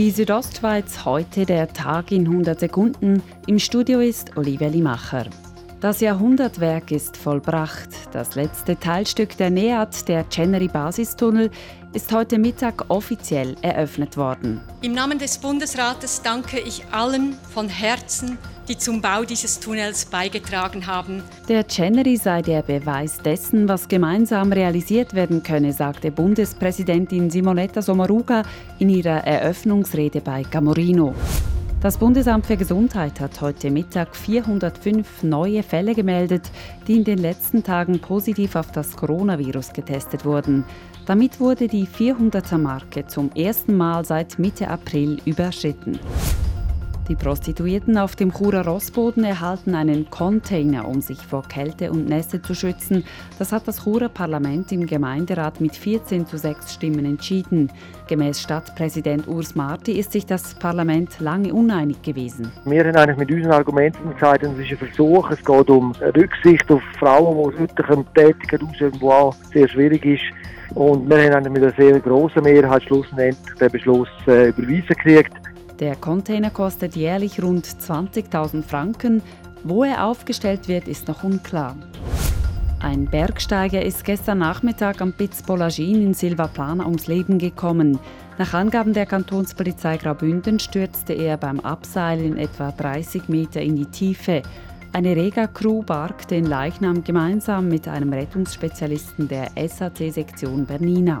Die Südostschweiz heute der Tag in 100 Sekunden. Im Studio ist Olivia Limacher. Das Jahrhundertwerk ist vollbracht. Das letzte Teilstück der NEAT, der Chenery Basistunnel, ist heute Mittag offiziell eröffnet worden. Im Namen des Bundesrates danke ich allen von Herzen, die zum Bau dieses Tunnels beigetragen haben. Der Chenery sei der Beweis dessen, was gemeinsam realisiert werden könne, sagte Bundespräsidentin Simonetta Sommaruga in ihrer Eröffnungsrede bei Camorino. Das Bundesamt für Gesundheit hat heute Mittag 405 neue Fälle gemeldet, die in den letzten Tagen positiv auf das Coronavirus getestet wurden. Damit wurde die 400er-Marke zum ersten Mal seit Mitte April überschritten. Die Prostituierten auf dem Churer Rossboden erhalten einen Container, um sich vor Kälte und Nässe zu schützen. Das hat das Churer Parlament im Gemeinderat mit 14 zu 6 Stimmen entschieden. Gemäß Stadtpräsident Urs Marti ist sich das Parlament lange uneinig gewesen. Wir haben eigentlich mit unseren Argumenten gesagt, es ist ein Versuch, es geht um Rücksicht auf Frauen, die heute Tätigkeit ausüben, die auch sehr schwierig ist. Und wir haben mit einer sehr grossen Mehrheit schlussendlich den Beschluss äh, überwiesen gekriegt. Der Container kostet jährlich rund 20.000 Franken. Wo er aufgestellt wird, ist noch unklar. Ein Bergsteiger ist gestern Nachmittag am Piz Polagin in Silvaplana ums Leben gekommen. Nach Angaben der Kantonspolizei Graubünden stürzte er beim Abseilen etwa 30 Meter in die Tiefe. Eine Rega-Crew barg den Leichnam gemeinsam mit einem Rettungsspezialisten der SAC-Sektion Bernina.